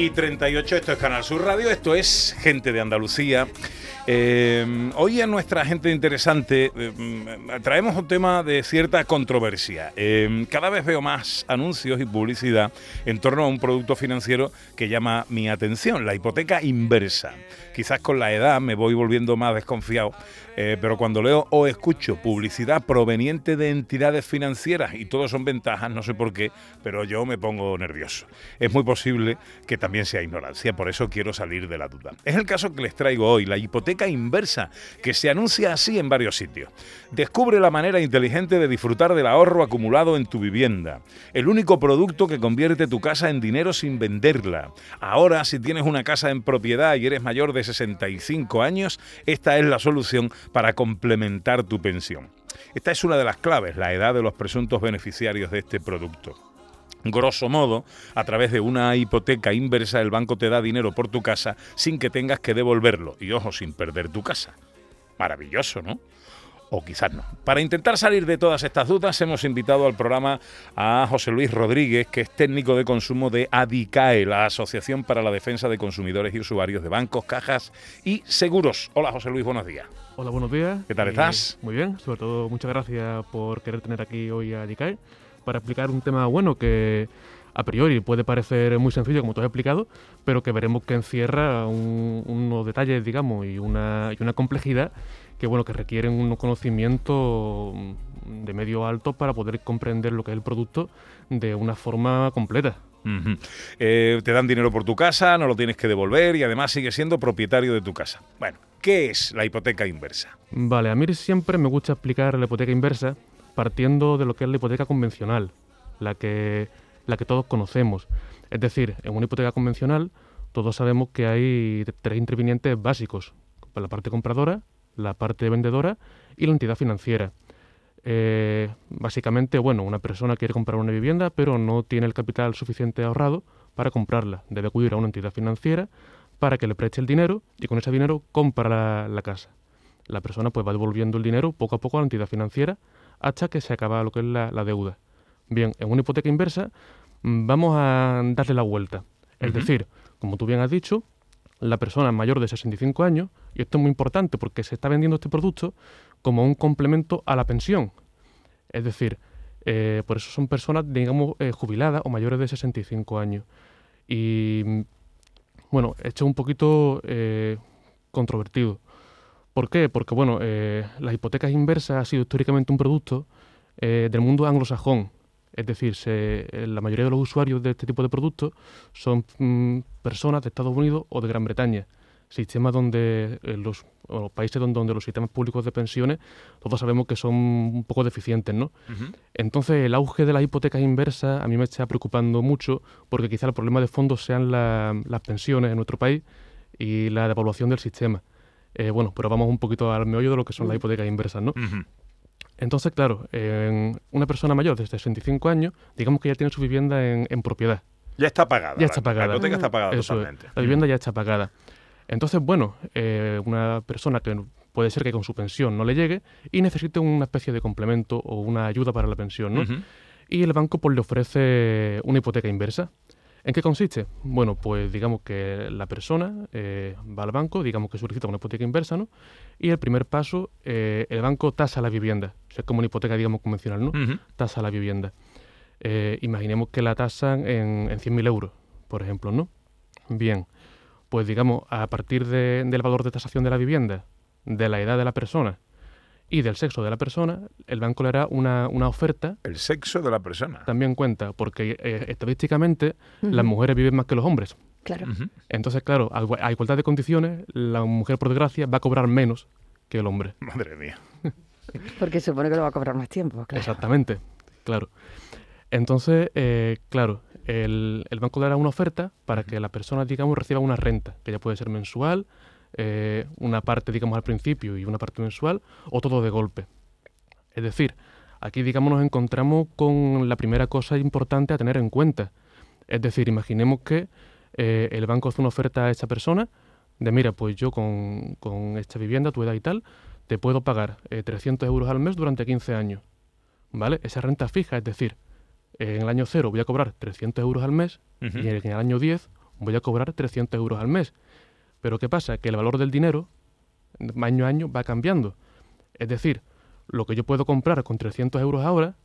Y 38, esto es Canal Sur Radio, esto es Gente de Andalucía. Eh, hoy en nuestra gente interesante eh, traemos un tema de cierta controversia. Eh, cada vez veo más anuncios y publicidad en torno a un producto financiero que llama mi atención, la hipoteca inversa. Quizás con la edad me voy volviendo más desconfiado, eh, pero cuando leo o escucho publicidad proveniente de entidades financieras y todo son ventajas, no sé por qué, pero yo me pongo nervioso. Es muy posible que también sea ignorancia, por eso quiero salir de la duda. Es el caso que les traigo hoy, la hipoteca inversa, que se anuncia así en varios sitios. Descubre la manera inteligente de disfrutar del ahorro acumulado en tu vivienda. El único producto que convierte tu casa en dinero sin venderla. Ahora, si tienes una casa en propiedad y eres mayor de 65 años, esta es la solución para complementar tu pensión. Esta es una de las claves, la edad de los presuntos beneficiarios de este producto. Grosso modo, a través de una hipoteca inversa, el banco te da dinero por tu casa sin que tengas que devolverlo. Y ojo, sin perder tu casa. Maravilloso, ¿no? O quizás no. Para intentar salir de todas estas dudas, hemos invitado al programa a José Luis Rodríguez, que es técnico de consumo de ADICAE, la Asociación para la Defensa de Consumidores y Usuarios de Bancos, Cajas y Seguros. Hola José Luis, buenos días. Hola, buenos días. ¿Qué tal Eh, estás? Muy bien, sobre todo muchas gracias por querer tener aquí hoy a DICAE para explicar un tema bueno que a priori puede parecer muy sencillo, como tú has explicado, pero que veremos que encierra un- unos detalles, digamos, y una, y una complejidad que, bueno, que requieren unos conocimientos mm, de medio alto para poder comprender lo que es el producto de una forma completa. Eh, te dan dinero por tu casa, no lo tienes que devolver y además sigues siendo propietario de tu casa. Bueno, ¿qué es la hipoteca inversa? Vale, a mí siempre me gusta explicar la hipoteca inversa partiendo de lo que es la hipoteca convencional, la que, la que todos conocemos. Es decir, en una hipoteca convencional todos sabemos que hay tres intervinientes básicos, la parte compradora, la parte vendedora y la entidad financiera. Eh, básicamente, bueno, una persona quiere comprar una vivienda pero no tiene el capital suficiente ahorrado para comprarla. Debe acudir a una entidad financiera para que le preste el dinero y con ese dinero compra la, la casa. La persona pues va devolviendo el dinero poco a poco a la entidad financiera hasta que se acaba lo que es la, la deuda. Bien, en una hipoteca inversa vamos a darle la vuelta. Es decir, como tú bien has dicho, la persona mayor de 65 años, y esto es muy importante porque se está vendiendo este producto como un complemento a la pensión. Es decir, eh, por eso son personas, digamos, eh, jubiladas o mayores de 65 años. Y bueno, esto es un poquito eh, controvertido. ¿Por qué? Porque bueno, eh, las hipotecas inversas ha sido históricamente un producto del mundo anglosajón. Es decir, se- la mayoría de los usuarios de este tipo de productos son mm, personas de Estados Unidos o de Gran Bretaña. Sistemas donde eh, los o países donde, donde los sistemas públicos de pensiones todos sabemos que son un poco deficientes, ¿no? Entonces, el auge de las hipotecas inversas a mí me está preocupando mucho porque quizá el problema de fondo sean la- las pensiones en nuestro país y la devaluación del sistema. Eh, bueno, pero vamos un poquito al meollo de lo que son las hipotecas inversas, ¿no? Entonces, claro, en una persona mayor de 65 años, digamos que ya tiene su vivienda en, en propiedad. Ya está pagada. Ya está la- pagada. La hipoteca está pagada Eso es, totalmente. la vivienda ya está pagada. Entonces, bueno, eh, una persona que puede ser que con su pensión no le llegue y necesite una especie de complemento o una ayuda para la pensión, ¿no? Y el banco pues le ofrece una hipoteca inversa. ¿En qué consiste? Bueno, pues digamos que la persona eh, va al banco, digamos que solicita una hipoteca inversa, ¿no? Y el primer paso, eh, el banco tasa la vivienda. O sea, es como una hipoteca, digamos, convencional, ¿no? Tasa la vivienda. Eh, imaginemos que la tasan en, en 100.000 euros, por ejemplo, ¿no? Bien, pues digamos, a partir de- del valor de tasación de la vivienda, de la edad de la persona y del sexo de la persona, el banco le hará una, una oferta El sexo de la persona. también cuenta, porque eh, estadísticamente las mujeres viven más que los hombres. Claro. Entonces, claro, a, a igualdad de condiciones, la mujer, por desgracia, va a cobrar menos que el hombre. Madre mía. Porque supone que lo va a cobrar más tiempo, claro. Exactamente, claro. Entonces, eh, claro, el, el banco dará una oferta para que la persona, digamos, reciba una renta, que ya puede ser mensual, eh, una parte, digamos, al principio y una parte mensual, o todo de golpe. Es decir, aquí, digamos, nos encontramos con la primera cosa importante a tener en cuenta. Es decir, imaginemos que eh, el banco hace una oferta a esta persona de, mira, pues yo con, con esta vivienda, tu edad y tal, te puedo pagar 300 euros al mes durante 15 años. ¿Vale? Esa renta fija, es decir, en el año 0 voy a cobrar 300 euros al mes y en el año 10 voy a cobrar 300 euros al mes. Pero ¿qué pasa? Que el valor del dinero año a año va cambiando. Es decir, lo que yo puedo comprar con 300 euros ahora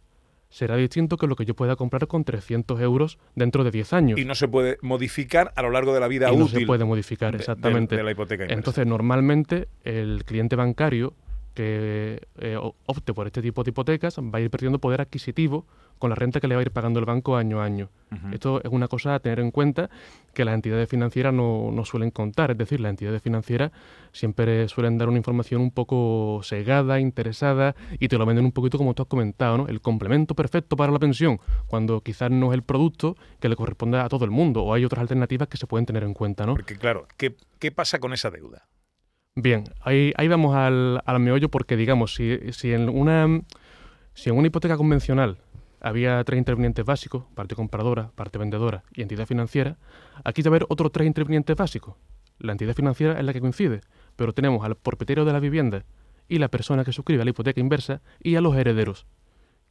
será distinto que lo que yo pueda comprar con 300 euros dentro de 10 años. Y no se puede modificar a lo largo de la vida y útil. No se puede modificar, exactamente. De, la hipoteca inversa. Entonces, normalmente, el cliente bancario que eh, opte por este tipo de hipotecas va a ir perdiendo poder adquisitivo con la renta que le va a ir pagando el banco año a año. Esto es una cosa a tener en cuenta que las entidades financieras no, no, suelen contar, es decir, las entidades financieras siempre suelen dar una información un poco segada, interesada y te lo venden un poquito como tú has comentado, ¿no? El complemento perfecto para la pensión, cuando quizás no es el producto que le corresponde a todo el mundo o hay otras alternativas que se pueden tener en cuenta, ¿no? Porque claro, ¿qué, qué pasa con esa deuda? Bien, ahí, ahí vamos al, al meollo porque, digamos, si, si, en una, si en una hipoteca convencional había tres intervinientes básicos, parte compradora, parte vendedora y entidad financiera, aquí va a haber otros tres intervinientes básicos. La entidad financiera es la que coincide, pero tenemos al propietario de la vivienda y la persona que suscribe la hipoteca inversa y a los herederos,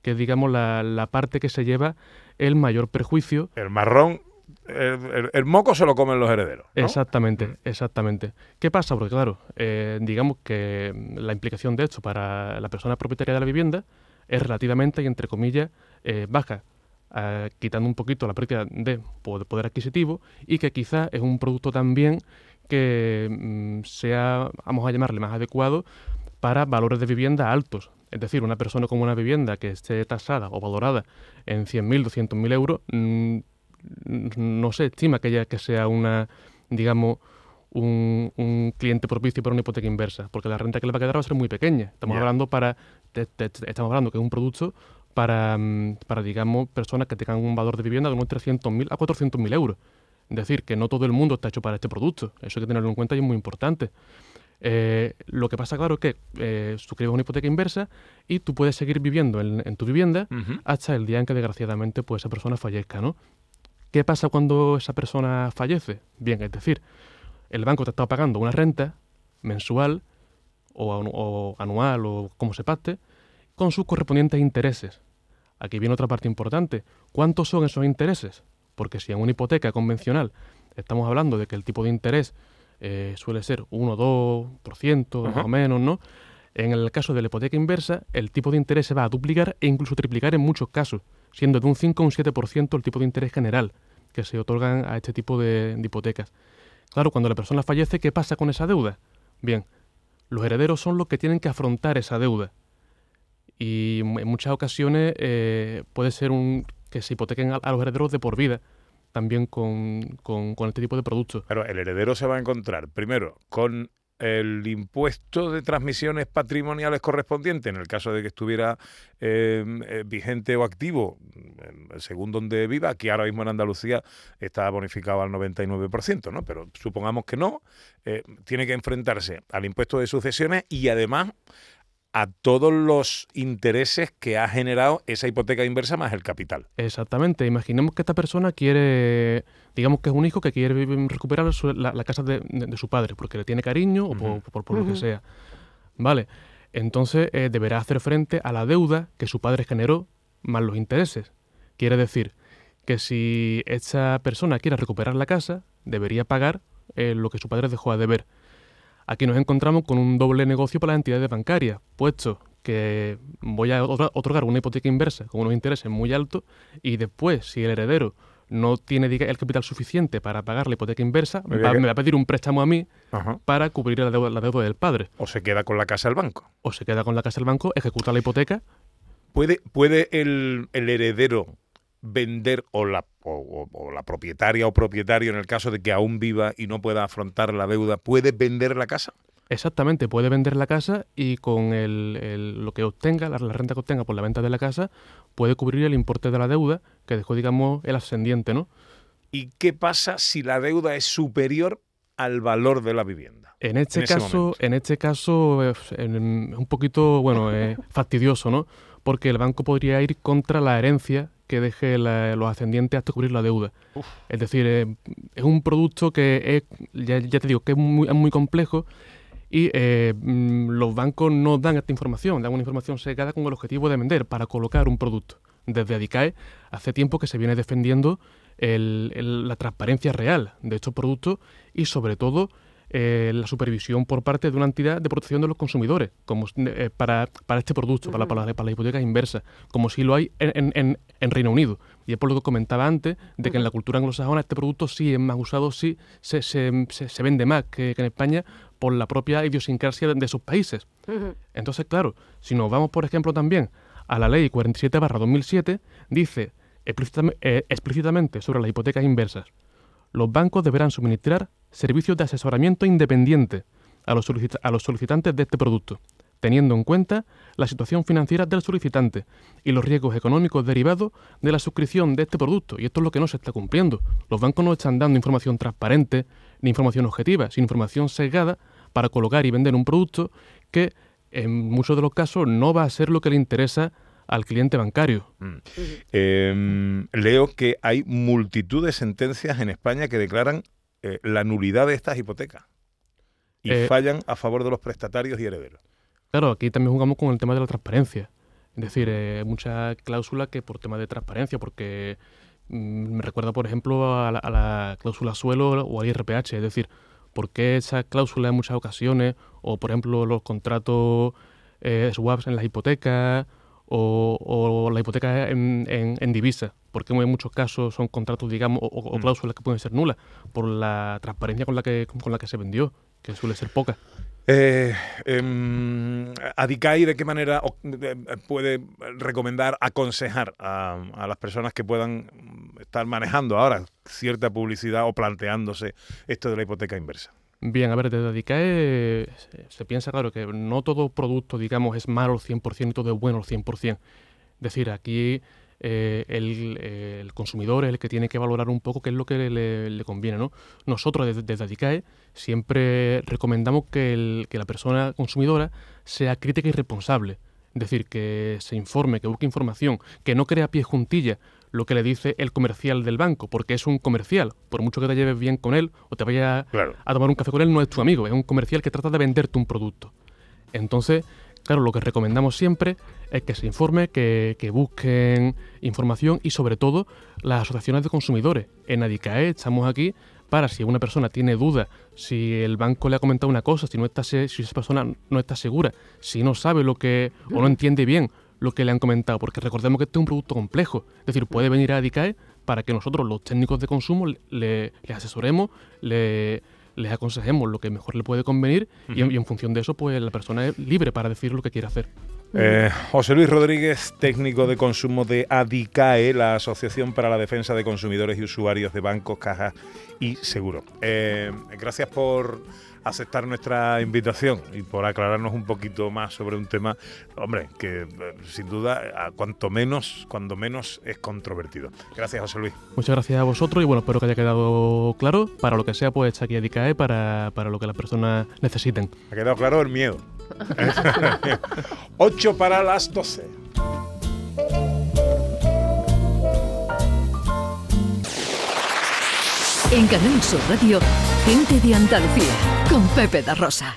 que es, digamos, la, la parte que se lleva el mayor perjuicio. El marrón el, el, el, moco se lo comen los herederos. ¿no? Exactamente, exactamente. ¿Qué pasa? Porque claro, eh, digamos que la implicación de esto para la persona propietaria de la vivienda es relativamente y entre comillas eh, baja, eh, quitando un poquito la pérdida de poder adquisitivo y que quizás es un producto también que mm, sea, vamos a llamarle, más adecuado para valores de vivienda altos. Es decir, una persona con una vivienda que esté tasada o valorada en 100.000, 200.000 euros, mmm, no se estima que, que sea una, digamos, un, un, cliente propicio para una hipoteca inversa, porque la renta que le va a quedar va a ser muy pequeña. Estamos yeah. hablando para, te, te, estamos hablando que es un producto para, mm, para, digamos, personas que tengan un valor de vivienda de unos 300.000 a 400.000 euros. Es decir, que no todo el mundo está hecho para este producto. Eso hay que tenerlo en cuenta y es muy importante. Eh, lo que pasa, claro, es que eh, suscribes una hipoteca inversa y tú puedes seguir viviendo en, en tu vivienda uh -huh. hasta el día en que desgraciadamente pues, esa persona fallezca, ¿no? ¿Qué pasa cuando esa persona fallece? Bien, es decir, el banco te está pagando una renta mensual o, o anual o como se pacte con sus correspondientes intereses. Aquí viene otra parte importante. ¿Cuántos son esos intereses? Porque si en una hipoteca convencional estamos hablando de que el tipo de interés eh, suele ser 1 o 2% uh -huh. más o menos, ¿no? En el caso de la hipoteca inversa, el tipo de interés se va a duplicar e incluso triplicar en muchos casos, siendo de un 5 a un 7% el tipo de interés general que se otorgan a este tipo de, hipotecas. Claro, cuando la persona fallece, ¿qué pasa con esa deuda? Bien, los herederos son los que tienen que afrontar esa deuda. Y en muchas ocasiones eh, puede ser que se hipotequen a, los herederos de por vida también con, con, con este tipo de productos. Pero el heredero se va a encontrar, primero, con el impuesto de transmisiones patrimoniales correspondiente, en el caso de que estuviera eh, eh, vigente o activo, según donde viva, que ahora mismo en Andalucía está bonificado al 99%, ¿no? Pero supongamos que no, eh, tiene que enfrentarse al impuesto de sucesiones y además a todos los intereses que ha generado esa hipoteca inversa más el capital. Exactamente. Imaginemos que esta persona quiere, digamos que es un hijo que quiere recuperar su, la, la, casa de, de, de, su padre porque le tiene cariño uh -huh. o por, por, por uh -huh. lo que sea. Vale. Entonces eh, deberá hacer frente a la deuda que su padre generó más los intereses. Quiere decir que si esta persona quiere recuperar la casa, debería pagar eh, lo que su padre dejó a deber. Aquí nos encontramos con un doble negocio para las entidades bancarias, puesto que voy a otorgar una hipoteca inversa con unos intereses muy altos y después, si el heredero no tiene el capital suficiente para pagar la hipoteca inversa, me va, me va a pedir un préstamo a mí Ajá. para cubrir la deuda, la deuda, del padre. O se queda con la casa del banco. O se queda con la casa del banco, ejecuta la hipoteca. ¿Puede, puede el, el heredero vender o la, o, o, la propietaria o propietario, en el caso de que aún viva y no pueda afrontar la deuda, puede vender la casa? Exactamente, puede vender la casa y con el, el, lo que obtenga, la, la, renta que obtenga por la venta de la casa, puede cubrir el importe de la deuda que dejó, digamos, el ascendiente, ¿no? ¿Y qué pasa si la deuda es superior al valor de la vivienda? En este en caso, en este caso es un poquito, bueno, eh, fastidioso, ¿no? Porque el banco podría ir contra la herencia que deje la- los ascendientes hasta cubrir la deuda. Es decir, eh, es un producto que es, ya, ya te digo, que es muy, es muy complejo y eh, mm, los bancos no dan esta información, dan una información secada con el objetivo de vender para colocar un producto. Desde Adicae hace tiempo que se viene defendiendo el- el- la transparencia real de estos productos y sobre todo eh, la supervisión por parte de una entidad de protección de los consumidores como, eh, para, para este producto, para, para, la- para la hipoteca inversa, como si lo hay en, en- en- Reino Unido. Y es por lo que comentaba antes, de que en la cultura anglosajona este producto sí es más usado, sí se, se- se- se vende más que, que en España por la propia idiosincrasia de, de esos países. Entonces, claro, si nos vamos, por ejemplo, también a la ley 47-2007, dice explícitame- eh, explícitamente sobre las hipotecas inversas. Los bancos deberán suministrar servicios de asesoramiento independiente a los, a los solicitantes de este producto, teniendo en cuenta la situación financiera del solicitante y los riesgos económicos derivados de la suscripción de este producto. Y esto es lo que no se está cumpliendo. Los bancos no están dando información transparente ni información objetiva, sino información sesgada para colocar y vender un producto que en muchos de los casos no va a ser lo que le interesa al cliente bancario. Eh, leo que hay multitud de sentencias en España que declaran eh, la nulidad de estas hipotecas y Eh, fallan a favor de los prestatarios y herederos. Claro, aquí también jugamos con el tema de la transparencia. Es decir, eh, muchas cláusulas que por tema de transparencia, porque mm, me recuerda, por ejemplo, a la, a la cláusula suelo o al IRPH. Es decir, ¿por qué esas cláusulas en muchas ocasiones, o por ejemplo los contratos eh, swaps en las hipotecas, o, o la hipoteca en, en, en divisa? Porque en muchos casos son contratos, digamos, o, o Mm. cláusulas que pueden ser nulas por la transparencia con la que, con la que se vendió, que suele ser poca. Eh, em, Adicai, ¿de qué manera eh, puede recomendar, aconsejar a, las personas que puedan estar manejando ahora cierta publicidad o planteándose esto de la hipoteca inversa? Bien, a ver, desde Adicae se, se piensa, claro, que no todo producto, digamos, es malo al 100% y todo es bueno al 100%. Es decir, aquí eh, el, eh, el consumidor es el que tiene que valorar un poco qué es lo que le, le conviene, ¿no? Nosotros desde, desde Adicae siempre recomendamos que, el- que la persona consumidora sea crítica y responsable. Es decir, que se informe, que busque información, que no crea pie juntilla lo que le dice el comercial del banco, porque es un comercial. Por mucho que te lleves bien con él o te vaya Claro. a tomar un café con él, no es tu amigo, es un comercial que trata de venderte un producto. Entonces, claro, lo que recomendamos siempre es que se informe, que, que busquen información y sobre todo las asociaciones de consumidores. En Adicae estamos aquí para si una persona tiene dudas, si el banco le ha comentado una cosa, si no está si esa persona no está segura, si no sabe lo que o no entiende bien lo que le han comentado, porque recordemos que este es un producto complejo, es decir, puede venir a Adicae para que nosotros los técnicos de consumo le, le asesoremos, le, les aconsejemos lo que mejor le puede convenir y, en, y en función de eso pues la persona es libre para decir lo que quiere hacer. Eh, José Luis Rodríguez, técnico de consumo de ADICAE, la Asociación para la Defensa de Consumidores y Usuarios de Bancos, Cajas y Seguros. Eh, gracias por aceptar nuestra invitación y por aclararnos un poquito más sobre un tema, hombre, que eh, sin duda, a cuanto menos, cuando menos es controvertido. Gracias, José Luis. Muchas gracias a vosotros y bueno, espero que haya quedado claro. Para lo que sea, pues está aquí Adicae para, para lo que las personas necesiten. ¿Ha quedado claro el miedo? 8 para las 12. En Canal Sur Radio, gente de Andalucía, con Pepe da Rosa.